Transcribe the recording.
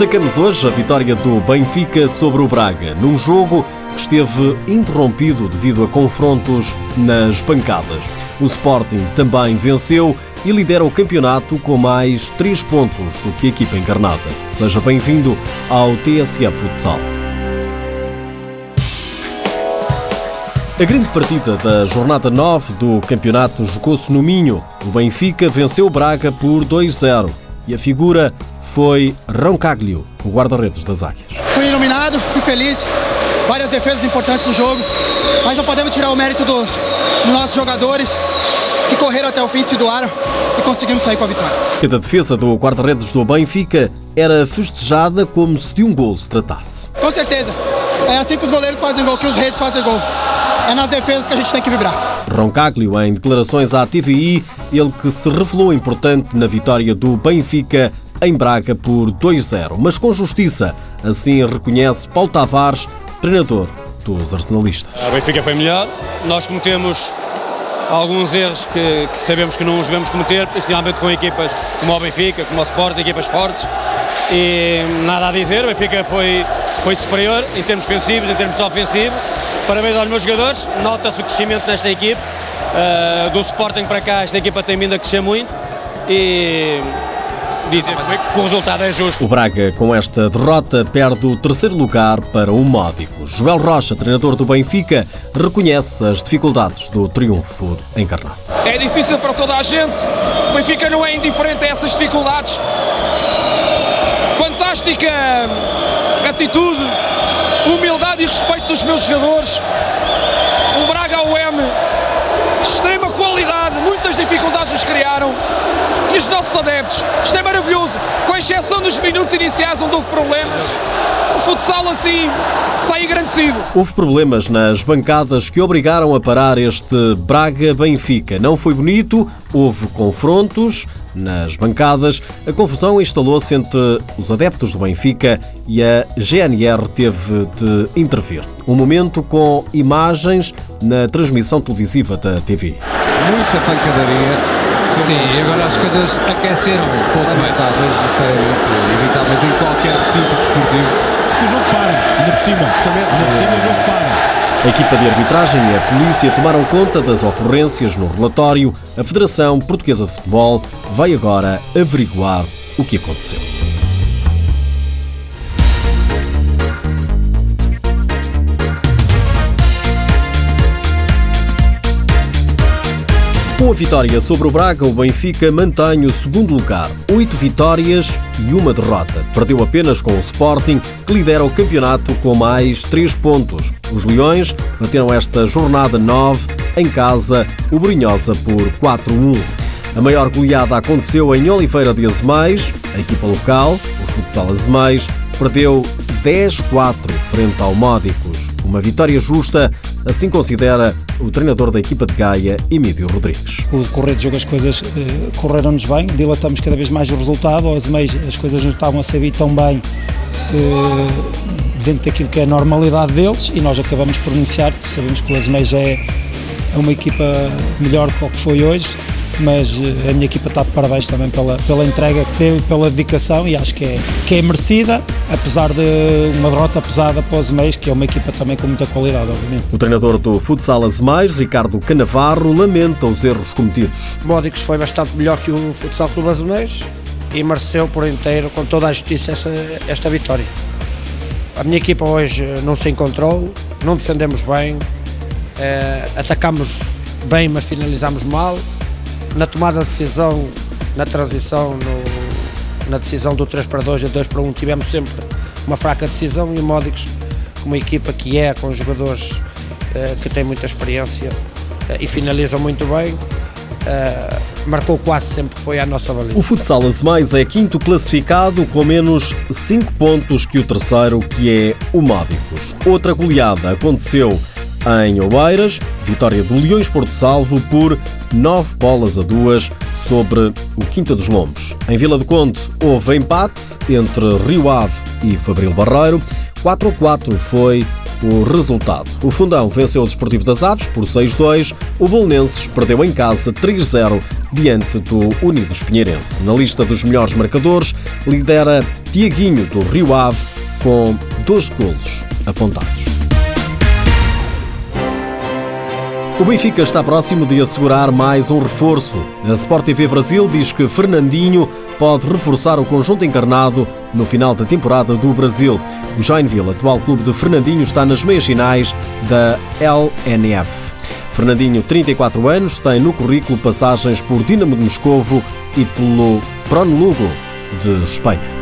Destacamos hoje a vitória do Benfica sobre o Braga, num jogo que esteve interrompido devido a confrontos nas bancadas. O Sporting também venceu e lidera o campeonato com mais 3 pontos do que a equipa encarnada. Seja bem-vindo ao TSF Futsal. A grande partida da jornada 9 do campeonato jogou-se no Minho. O Benfica venceu o Braga por 2-0 e a figura foi Roncaglio, o guarda-redes das Águias. Fui iluminado, fui feliz, várias defesas importantes no jogo, mas não podemos tirar o mérito do, dos nossos jogadores que correram até o fim, se doaram e conseguimos sair com a vitória. Cada defesa do guarda-redes do Benfica era festejada como se de um gol se tratasse. Com certeza, é assim que os goleiros fazem gol, que os redes fazem gol. É nas defesas que a gente tem que vibrar. Roncaglio, em declarações à TVI, ele que se revelou importante na vitória do Benfica em Braga por 2-0, mas com justiça. Assim reconhece Paulo Tavares, treinador dos arsenalistas. A Benfica foi melhor, nós cometemos alguns erros que, que, sabemos que não os devemos cometer, principalmente com equipas como o Benfica, como o Sport, equipas fortes. E nada a dizer, o Benfica foi, foi superior em termos defensivos, em termos ofensivos. Parabéns aos meus jogadores, nota-se o crescimento nesta equipe. Uh, do Sporting para cá, esta equipa tem vindo a crescer muito e dizer que o resultado é justo. O Braga, com esta derrota, perde o terceiro lugar para o Módico. Joel Rocha, treinador do Benfica, reconhece as dificuldades do triunfo encarnado. É difícil para toda a gente. O Benfica não é indiferente a essas dificuldades. Fantástica atitude, humildade e respeito dos meus jogadores. O Braga ao M, extrema qualidade, muitas dificuldades nos criaram e os nossos adeptos. Isto é maravilhoso, com exceção dos minutos iniciais onde houve problemas. O futsal assim sai engrandecido. Houve problemas nas bancadas que obrigaram a parar este Braga-Benfica. Não foi bonito, houve confrontos nas bancadas. A confusão instalou-se entre os adeptos do Benfica e a GNR teve de intervir. Um momento com imagens na transmissão televisiva da TV. Muita pancadaria Sim, e agora as coisas aqueceram um pouco mais. necessariamente evitáveis em qualquer recinto desportivo. O jogo para, ainda por cima. Justamente. Ainda por cima o jogo para. A equipa de arbitragem e a polícia tomaram conta das ocorrências no relatório. A Federação Portuguesa de Futebol vai agora averiguar o que aconteceu. Com a vitória sobre o Braga, o Benfica mantém o segundo lugar, oito vitórias e uma derrota. Perdeu apenas com o Sporting, que lidera o campeonato com mais três pontos. Os Leões bateram esta jornada 9 em casa, o Brinhosa por 4-1. A maior goleada aconteceu em Oliveira de Azemais. A equipa local, o Futsal Azemais, perdeu 10-4 frente ao Módicos. Uma vitória justa, assim considera o treinador da equipa de Gaia, Emílio Rodrigues. O decorrer de jogo as coisas eh, correram-nos bem, dilatamos cada vez mais o resultado, aos meios as coisas não estavam a sair tão bem eh, dentro daquilo que é a normalidade deles e nós acabamos por beneficiar, sabemos que o Azeméis é, é uma equipa melhor que o que foi hoje, mas eh, a minha equipa está de parabéns também pela, pela entrega que teve, pela dedicação e acho que é, que é merecida, apesar de uma derrota pesada para os meios, que é uma equipa também com muita qualidade, obviamente. O treinador do Futsal Azemais, Ricardo Canavarro, lamenta os erros cometidos. Módicos foi bastante melhor que o Futsal Clube Azemais e mereceu por inteiro, com toda a justiça, essa, esta vitória. A minha equipa hoje não se encontrou, não defendemos bem, eh, atacamos bem, mas finalizamos mal na tomada de decisão, na transição, no, na decisão do 3 para 2 e 2 para 1, tivemos sempre uma fraca decisão e o Módicos, uma equipa que é, com jogadores eh, que têm muita experiência eh, e finalizam muito bem, eh, marcou quase sempre que foi a nossa baliza. O Futsal Mais é quinto classificado com menos 5 pontos que o terceiro, que é o Módicos. Outra goleada aconteceu em Oeiras, vitória do Leões Porto Salvo por 9 bolas a 2 sobre o Quinta dos Lombos. Em Vila do Conde houve empate entre Rio Ave e Fabril Barreiro. 4 a 4 foi o resultado. O Fundão venceu o Desportivo das Aves por 6-2. O Bolonenses perdeu em casa 3-0 diante do Unidos Pinheirense. Na lista dos melhores marcadores, lidera Tiaguinho do Rio Ave com 12 golos apontados. O Benfica está próximo de assegurar mais um reforço. A Sport TV Brasil diz que Fernandinho pode reforçar o conjunto encarnado no final da temporada do Brasil. O Joinville, atual clube de Fernandinho, está nas meias finais da LNF. Fernandinho, 34 anos, tem no currículo passagens por Dinamo de Moscovo e pelo Lugo de Espanha.